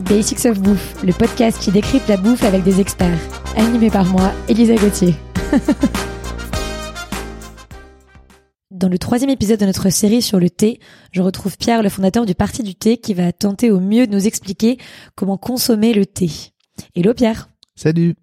Basics of Bouffe, le podcast qui décrypte la bouffe avec des experts. Animé par moi, Elisa Gauthier. Dans le troisième épisode de notre série sur le thé, je retrouve Pierre, le fondateur du Parti du thé, qui va tenter au mieux de nous expliquer comment consommer le thé. Hello Pierre Salut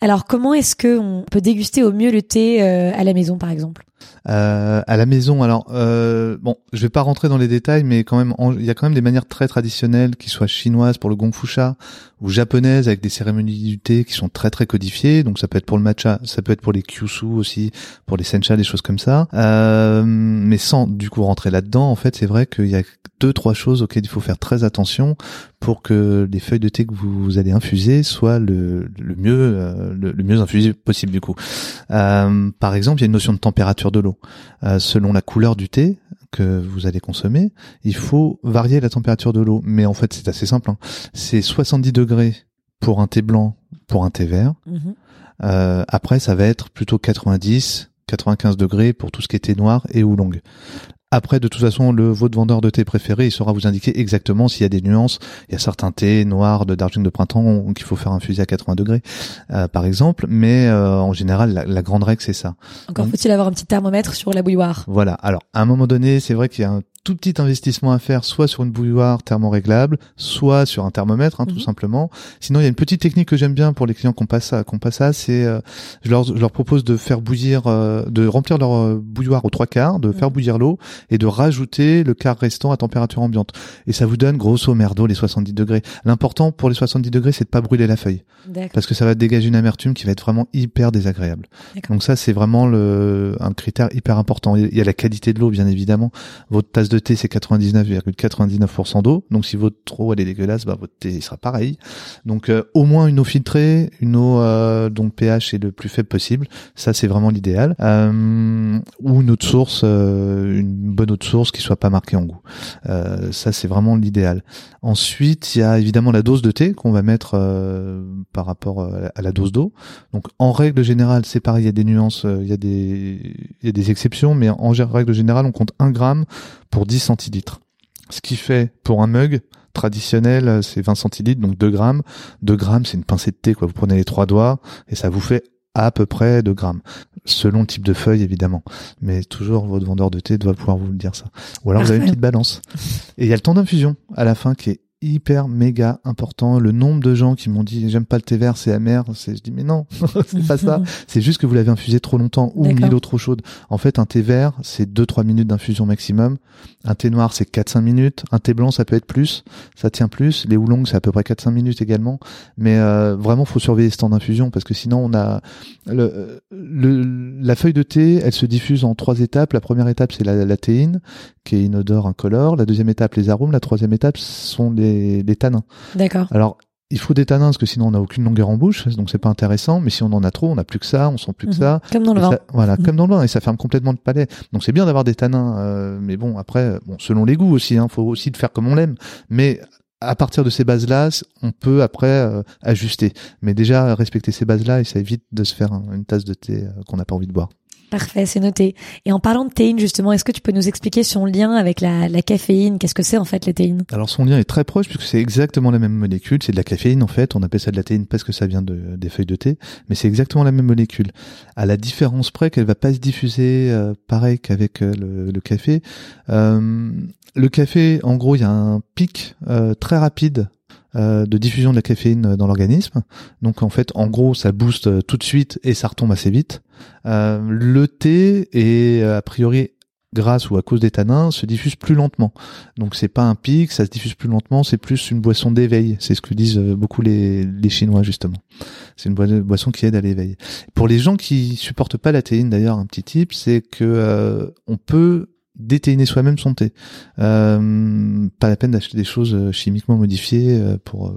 Alors comment est-ce qu'on peut déguster au mieux le thé euh, à la maison par exemple? Euh, à la maison, alors euh, bon, je vais pas rentrer dans les détails, mais quand même, il y a quand même des manières très traditionnelles, qui soient chinoises pour le gong sha ou japonaises avec des cérémonies du thé qui sont très très codifiées. Donc ça peut être pour le matcha, ça peut être pour les kyushu aussi, pour les sencha, des choses comme ça. Euh, mais sans du coup rentrer là-dedans, en fait, c'est vrai qu'il y a deux trois choses auxquelles il faut faire très attention pour que les feuilles de thé que vous, allez infuser soient le, le mieux euh, le, le, mieux infusé possible du coup. Euh, par exemple, il y a une notion de température de l'eau. Euh, selon la couleur du thé que vous allez consommer, il faut varier la température de l'eau. Mais en fait, c'est assez simple. Hein. C'est 70 degrés pour un thé blanc, pour un thé vert. Mhm. Euh, après, ça va être plutôt 90, 95 degrés pour tout ce qui est thé noir et oolong. Après, de toute façon, le votre vendeur de thé préféré, il saura vous indiquer exactement s'il y a des nuances. Il y a certains thés noirs de d'argent de printemps qu'il faut faire infuser à 80 degrés, euh, par exemple. Mais euh, en général, la, grande règle, c'est ça. Encore faut-il avoir un petit thermomètre sur la bouilloire. Voilà. Alors, à un moment donné, c'est vrai qu'il y a un tout petit investissement à faire, soit sur une bouilloire thermoréglable, soit sur un thermomètre, hein, tout mhm. simplement. Sinon, il y a une petite technique que j'aime bien pour les clients qu'on passe à, qu'on passe à, c'est euh, je, leur, je leur propose de faire bouillir, euh, de remplir leur euh, bouilloire aux trois quarts, de faire mhm. bouillir l'eau et de rajouter le quart restant à température ambiante. Et ça vous donne grosso merdo les 70 degrés. L'important pour les 70 degrés, c'est de pas brûler la feuille, parce que ça va dégager une amertume qui va être vraiment hyper désagréable. Donc ça, c'est vraiment le un critère hyper important. Il y a la qualité de l'eau, bien évidemment. Votre tasse de thé, c'est 99,99% d'eau. Donc si votre eau elle est dégueulasse, bah votre thé sera pareil. Donc euh, au moins une eau filtrée, une eau euh, dont pH est le plus faible possible. Ça c'est vraiment l'idéal. Euh, ou une de source, une bonne eau de source qui soit pas marquée en goût. ça c'est vraiment l'idéal. Ensuite il y a évidemment la dose de thé qu'on va mettre par rapport à la dose d'eau. Donc en règle générale c'est pareil, il y a des nuances, il y a des il y a des exceptions, mais en règle générale on compte 1 gramme pour 10 centilitres. Ce qui fait pour un mug traditionnel, c'est 20 centilitres, donc 2 grammes. 2 grammes, c'est une pincée de thé, quoi. Vous prenez les trois doigts et ça vous fait à peu près 2 grammes. Selon le type de feuille, évidemment. Mais toujours, votre vendeur de thé doit pouvoir vous le dire ça. Ou alors vous avez une petite balance. Et il y a le temps d'infusion à la fin qui est hyper méga important. Le nombre de gens qui m'ont dit j'aime pas le thé vert, c'est amer. C'est, je dis mais non, c'est pas ça. C'est juste que vous l'avez infusé trop longtemps ou mis l'eau trop chaude. En fait, un thé vert, c'est 2-3 minutes d'infusion maximum. Un thé noir, c'est 4-5 minutes. Un thé blanc, ça peut être plus. Ça tient plus. Les oolongs, c'est à peu près 4-5 minutes également. Mais euh, vraiment, faut surveiller ce temps d'infusion parce que sinon, on a le, le, la feuille de thé, elle se diffuse en trois étapes. La première étape, c'est la, la théine, qui est inodore, incolore. La deuxième étape, les arômes. La troisième étape, sont les des, tanins. D'accord. Alors, il faut des tanins parce que sinon on n'a aucune longueur en bouche, donc c'est pas intéressant. Mais si on en a trop, on n'a plus que ça, on sent plus que mhm. ça. Comme dans le vin. voilà, mhm. comme dans le vin, et ça ferme complètement le palais. Donc c'est bien d'avoir des tanins, euh, mais bon après, bon selon les goûts aussi, hein, faut aussi de faire comme on l'aime. Mais à partir de ces bases-là, on peut après euh, ajuster. Mais déjà respecter ces bases-là et ça évite de se faire une tasse de thé euh, qu'on n'a pas envie de boire. Parfait, c'est noté. Et en parlant de théine, justement, est-ce que tu peux nous expliquer son lien avec la, la caféine? Qu'est-ce que c'est en fait la théine Alors son lien est très proche puisque c'est exactement la même molécule. C'est de la caféine en fait. On appelle ça de la théine parce que ça vient de, des feuilles de thé, mais c'est exactement la même molécule. À la différence près qu'elle va pas se diffuser euh, pareil qu'avec euh, le, le, café. Euh, le café, en gros, il y a un pic euh, très rapide de diffusion de la caféine dans l'organisme. Donc en fait, en gros, ça booste euh, tout de suite et ça retombe assez vite. Euh, le thé est a priori grâce ou à cause des tanins se diffuse plus lentement. Donc c'est pas un pic, ça se diffuse plus lentement, c'est plus une boisson d'éveil. C'est ce que disent beaucoup les, les Chinois justement. C'est une boisson qui aide à l'éveil. Pour les gens qui supportent pas la théine d'ailleurs, un petit tip, c'est que on peut déteiner soi-même son thé. Euh, pas la peine d'acheter des choses euh, chimiquement modifiées euh, pour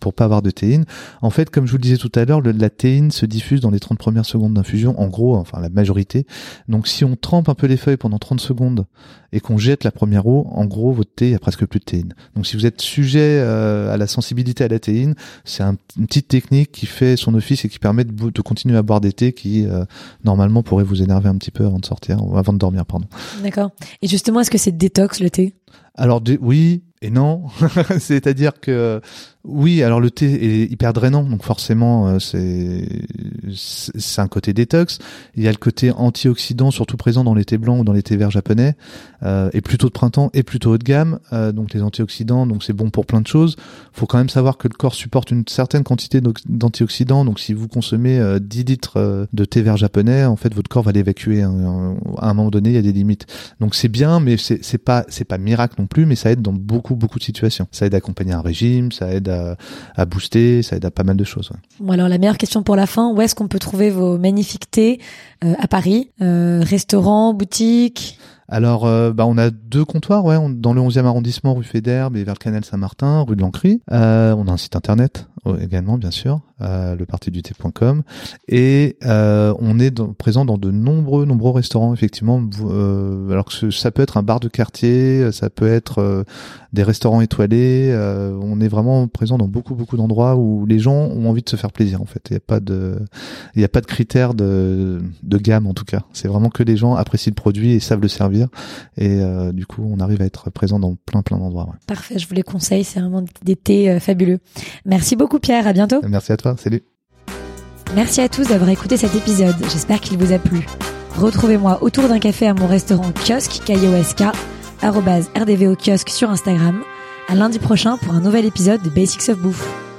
pour pas avoir de théine. En fait, comme je vous le disais tout à l'heure, la théine se diffuse dans les 30 premières secondes d'infusion, en gros, enfin la majorité. Donc si on trempe un peu les feuilles pendant 30 secondes et qu'on jette la première eau, en gros, votre thé, il a presque plus de théine. Donc si vous êtes sujet à la sensibilité à la théine, c'est une petite technique qui fait son office et qui permet de, de continuer à boire des thés qui normalement pourraient vous énerver un petit peu avant de sortir, avant de dormir, pardon. D'accord. Et justement, est-ce que c'est détox le thé? Alors oui et non, c'est-à-dire que oui, alors le thé est hyper drainant, donc forcément euh, c'est c'est un côté détox. Il y a le côté antioxydant, surtout présent dans les thés blancs ou dans les thés verts japonais, euh, et plutôt de printemps et plutôt haut de gamme. Euh, donc les antioxydants, donc c'est bon pour plein de choses. Faut quand même savoir que le corps supporte une certaine quantité d'antioxydants. Donc si vous consommez 10 litres de thé vert japonais, en fait votre corps va l'évacuer. Hein. À un moment donné, il y a des limites. Donc c'est bien, mais c'est pas c'est pas miracle non plus, mais ça aide dans beaucoup beaucoup de situations. Ça aide à accompagner un régime, ça aide à, booster, ça aide à pas mal de choses. Bon alors la meilleure question pour la fin, où est-ce qu'on peut trouver vos magnifiques thés euh, à Paris euh, Restaurant, boutique alors, euh, bah, on a deux comptoirs, ouais, dans le 11e arrondissement, rue Fédère, et vers le canal Saint-Martin, rue de l'Ancry. Euh, on a un site internet également, bien sûr, euh, lepartiduthé.com, et euh, on est présent dans de nombreux, nombreux restaurants, effectivement. Euh, alors que ça peut être un bar de quartier, ça peut être euh, des restaurants étoilés. Euh, on est vraiment présent dans beaucoup, beaucoup d'endroits où les gens ont envie de se faire plaisir. En fait, il n'y a pas de, il n'y a pas de critères de, de gamme en tout cas. C'est vraiment que les gens apprécient le produit et savent le servir et euh, du coup, on arrive à être présent dans plein plein d'endroits. Parfait, je vous les conseille. C'est vraiment des thés fabuleux. Merci beaucoup Pierre. À bientôt. Merci à toi. Salut. Merci à tous d'avoir écouté cet épisode. J'espère qu'il vous a plu. Retrouvez-moi autour d'un café à mon restaurant kiosque KIOSK rdvo kiosque sur Instagram. À lundi prochain pour un nouvel épisode de Basics of Bouffe.